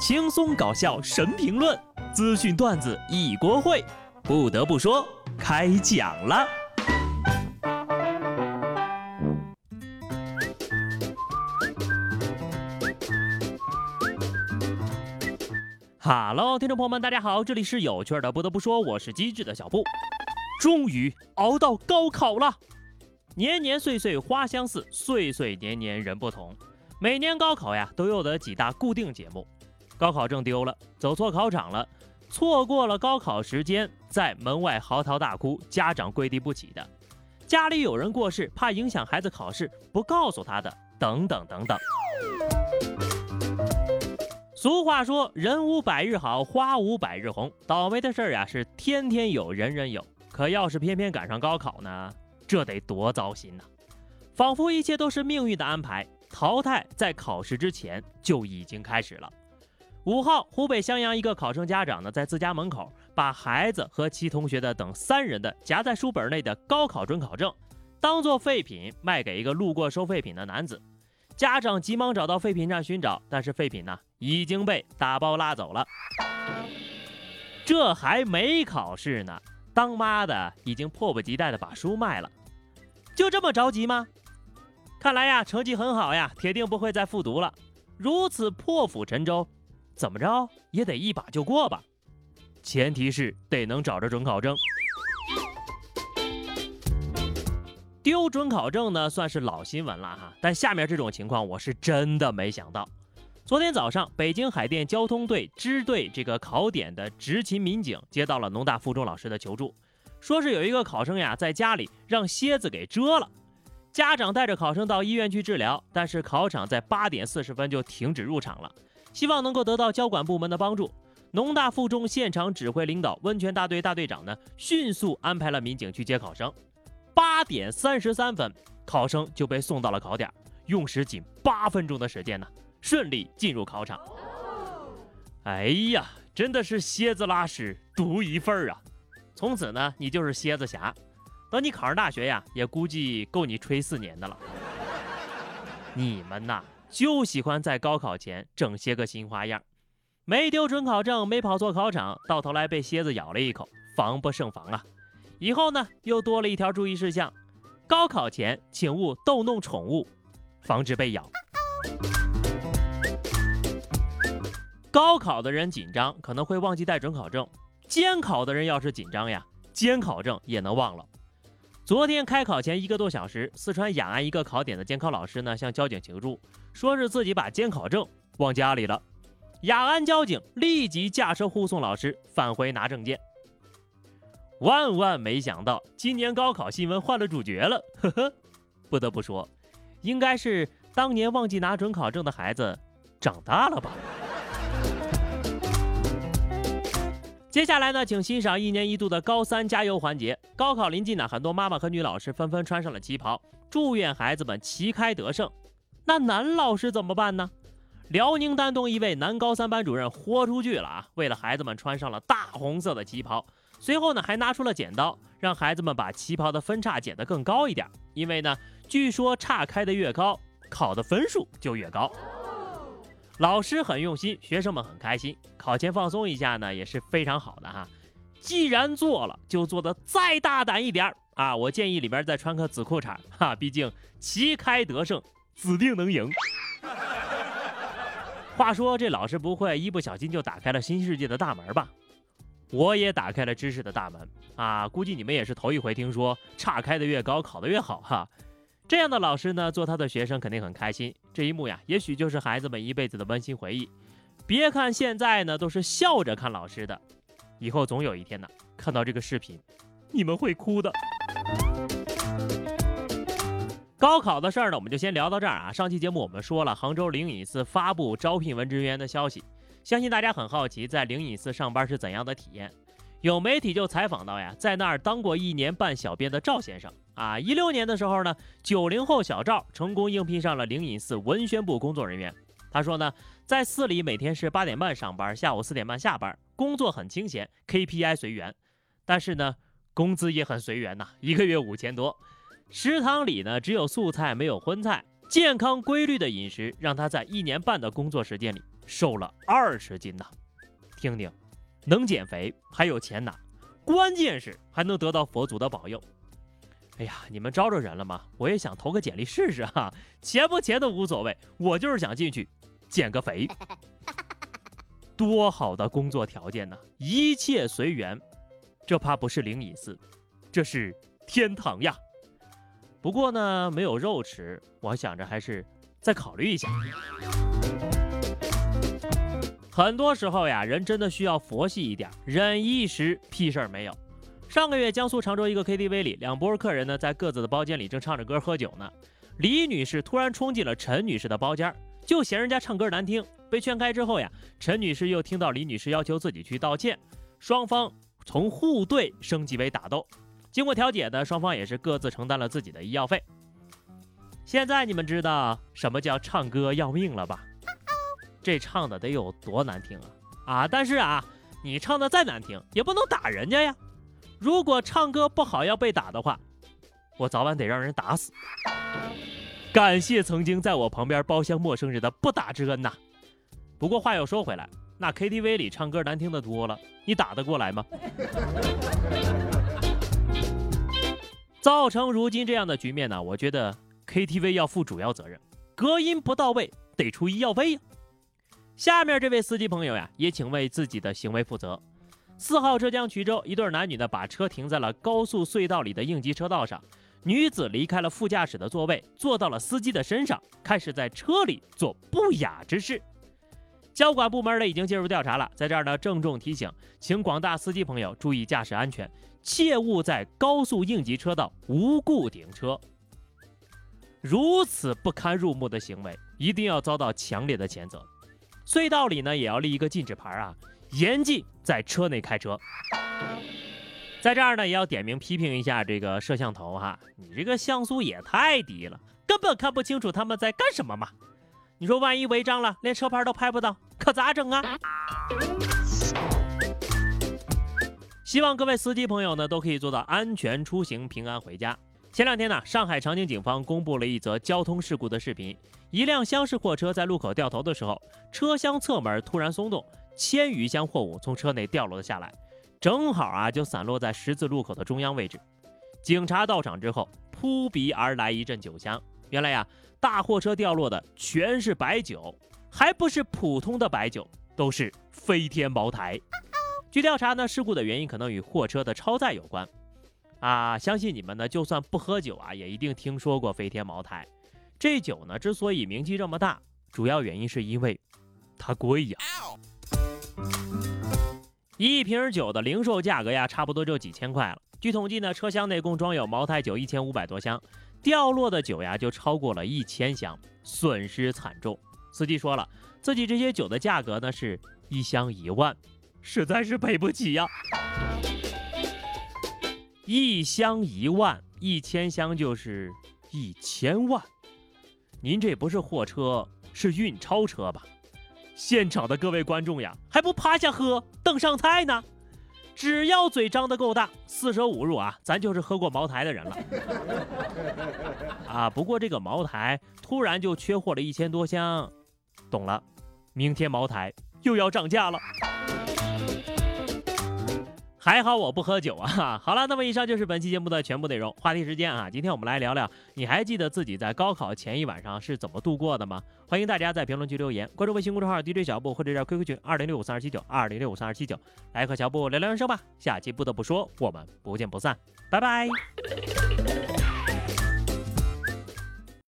轻松搞笑神评论，资讯段子一锅烩。不得不说，开讲了。哈喽，听众朋友们，大家好，这里是有趣的。不得不说，我是机智的小布。终于熬到高考了，年年岁岁花相似，岁岁年年人不同。每年高考呀，都有的几大固定节目。高考证丢了，走错考场了，错过了高考时间，在门外嚎啕大哭，家长跪地不起的，家里有人过世，怕影响孩子考试，不告诉他的，等等等等。俗话说，人无百日好，花无百日红，倒霉的事儿呀是天天有，人人有。可要是偏偏赶上高考呢，这得多糟心呐！仿佛一切都是命运的安排，淘汰在考试之前就已经开始了。五号，湖北襄阳一个考生家长呢，在自家门口把孩子和其同学的等三人的夹在书本内的高考准考证，当做废品卖给一个路过收废品的男子。家长急忙找到废品站寻找，但是废品呢已经被打包拉走了。这还没考试呢，当妈的已经迫不及待的把书卖了。就这么着急吗？看来呀，成绩很好呀，铁定不会再复读了。如此破釜沉舟。怎么着也得一把就过吧，前提是得能找着准考证。丢准考证呢，算是老新闻了哈。但下面这种情况，我是真的没想到。昨天早上，北京海淀交通队支队这个考点的执勤民警接到了农大附中老师的求助，说是有一个考生呀，在家里让蝎子给蛰了，家长带着考生到医院去治疗，但是考场在八点四十分就停止入场了。希望能够得到交管部门的帮助，农大附中现场指挥领导温泉大队大队长呢，迅速安排了民警去接考生。八点三十三分，考生就被送到了考点，用时仅八分钟的时间呢，顺利进入考场。哎呀，真的是蝎子拉屎独一份儿啊！从此呢，你就是蝎子侠，等你考上大学呀，也估计够你吹四年的了。你们呐！就喜欢在高考前整些个新花样，没丢准考证，没跑错考场，到头来被蝎子咬了一口，防不胜防啊！以后呢，又多了一条注意事项：高考前请勿逗弄宠物，防止被咬。高考的人紧张可能会忘记带准考证，监考的人要是紧张呀，监考证也能忘了。昨天开考前一个多小时，四川雅安一个考点的监考老师呢向交警求助，说是自己把监考证忘家里了。雅安交警立即驾车护送老师返回拿证件。万万没想到，今年高考新闻换了主角了，呵呵。不得不说，应该是当年忘记拿准考证的孩子长大了吧。接下来呢，请欣赏一年一度的高三加油环节。高考临近呢，很多妈妈和女老师纷纷穿上了旗袍，祝愿孩子们旗开得胜。那男老师怎么办呢？辽宁丹东一位男高三班主任豁出去了啊，为了孩子们穿上了大红色的旗袍，随后呢，还拿出了剪刀，让孩子们把旗袍的分叉剪得更高一点，因为呢，据说叉开的越高，考的分数就越高。老师很用心，学生们很开心。考前放松一下呢，也是非常好的哈。既然做了，就做的再大胆一点啊！我建议里边再穿个紫裤衩哈，毕竟旗开得胜，指定能赢。话说这老师不会一不小心就打开了新世界的大门吧？我也打开了知识的大门啊！估计你们也是头一回听说，岔开的越高，考的越好哈。这样的老师呢，做他的学生肯定很开心。这一幕呀，也许就是孩子们一辈子的温馨回忆。别看现在呢，都是笑着看老师的，以后总有一天呢，看到这个视频，你们会哭的。高考的事儿呢，我们就先聊到这儿啊。上期节目我们说了，杭州灵隐寺发布招聘文职人员的消息，相信大家很好奇，在灵隐寺上班是怎样的体验。有媒体就采访到呀，在那儿当过一年半小编的赵先生啊，一六年的时候呢，九零后小赵成功应聘上了灵隐寺文宣部工作人员。他说呢，在寺里每天是八点半上班，下午四点半下班，工作很清闲，KPI 随缘，但是呢，工资也很随缘呐，一个月五千多。食堂里呢只有素菜没有荤菜，健康规律的饮食让他在一年半的工作时间里瘦了二十斤呢。听听，能减肥还有钱拿，关键是还能得到佛祖的保佑。哎呀，你们招着人了吗？我也想投个简历试试哈，钱不钱都无所谓，我就是想进去减个肥。多好的工作条件呢，一切随缘，这怕不是灵隐寺，这是天堂呀。不过呢，没有肉吃，我想着还是再考虑一下。很多时候呀，人真的需要佛系一点，忍一时屁事儿没有。上个月，江苏常州一个 KTV 里，两拨客人呢在各自的包间里正唱着歌喝酒呢。李女士突然冲进了陈女士的包间，就嫌人家唱歌难听。被劝开之后呀，陈女士又听到李女士要求自己去道歉，双方从互怼升级为打斗。经过调解呢，双方也是各自承担了自己的医药费。现在你们知道什么叫唱歌要命了吧？这唱的得有多难听啊！啊，但是啊，你唱的再难听，也不能打人家呀。如果唱歌不好要被打的话，我早晚得让人打死。感谢曾经在我旁边包厢陌生人的不打之恩呐。不过话又说回来，那 KTV 里唱歌难听的多了，你打得过来吗？造成如今这样的局面呢？我觉得 KTV 要负主要责任，隔音不到位得出医药费呀。下面这位司机朋友呀，也请为自己的行为负责。四号浙江衢州一对男女呢，把车停在了高速隧道里的应急车道上。女子离开了副驾驶的座位，坐到了司机的身上，开始在车里做不雅之事。交管部门呢已经介入调查了。在这儿呢，郑重提醒，请广大司机朋友注意驾驶安全，切勿在高速应急车道无故停车。如此不堪入目的行为，一定要遭到强烈的谴责。隧道里呢，也要立一个禁止牌啊。严禁在车内开车，在这儿呢也要点名批评一下这个摄像头哈，你这个像素也太低了，根本看不清楚他们在干什么嘛！你说万一违章了，连车牌都拍不到，可咋整啊？希望各位司机朋友呢都可以做到安全出行、平安回家。前两天呢，上海长宁警方公布了一则交通事故的视频，一辆厢式货车在路口掉头的时候，车厢侧门突然松动。千余箱货物从车内掉落了下来，正好啊就散落在十字路口的中央位置。警察到场之后，扑鼻而来一阵酒香。原来呀，大货车掉落的全是白酒，还不是普通的白酒，都是飞天茅台。据调查呢，事故的原因可能与货车的超载有关。啊，相信你们呢，就算不喝酒啊，也一定听说过飞天茅台。这酒呢，之所以名气这么大，主要原因是因为它贵呀。一瓶酒的零售价格呀，差不多就几千块了。据统计呢，车厢内共装有茅台酒一千五百多箱，掉落的酒呀就超过了一千箱，损失惨重。司机说了，自己这些酒的价格呢是一箱一万，实在是赔不起呀。一箱一万，一千箱就是一千万。您这不是货车，是运钞车吧？现场的各位观众呀，还不趴下喝，等上菜呢？只要嘴张得够大，四舍五入啊，咱就是喝过茅台的人了。啊，不过这个茅台突然就缺货了一千多箱，懂了，明天茅台又要涨价了。还好我不喝酒啊！好了，那么以上就是本期节目的全部内容。话题时间啊，今天我们来聊聊，你还记得自己在高考前一晚上是怎么度过的吗？欢迎大家在评论区留言，关注微信公众号 DJ 小布或者在 QQ 群二零六五三二七九二零六五三二七九，来和小布聊聊人生吧。下期不得不说，我们不见不散，拜拜。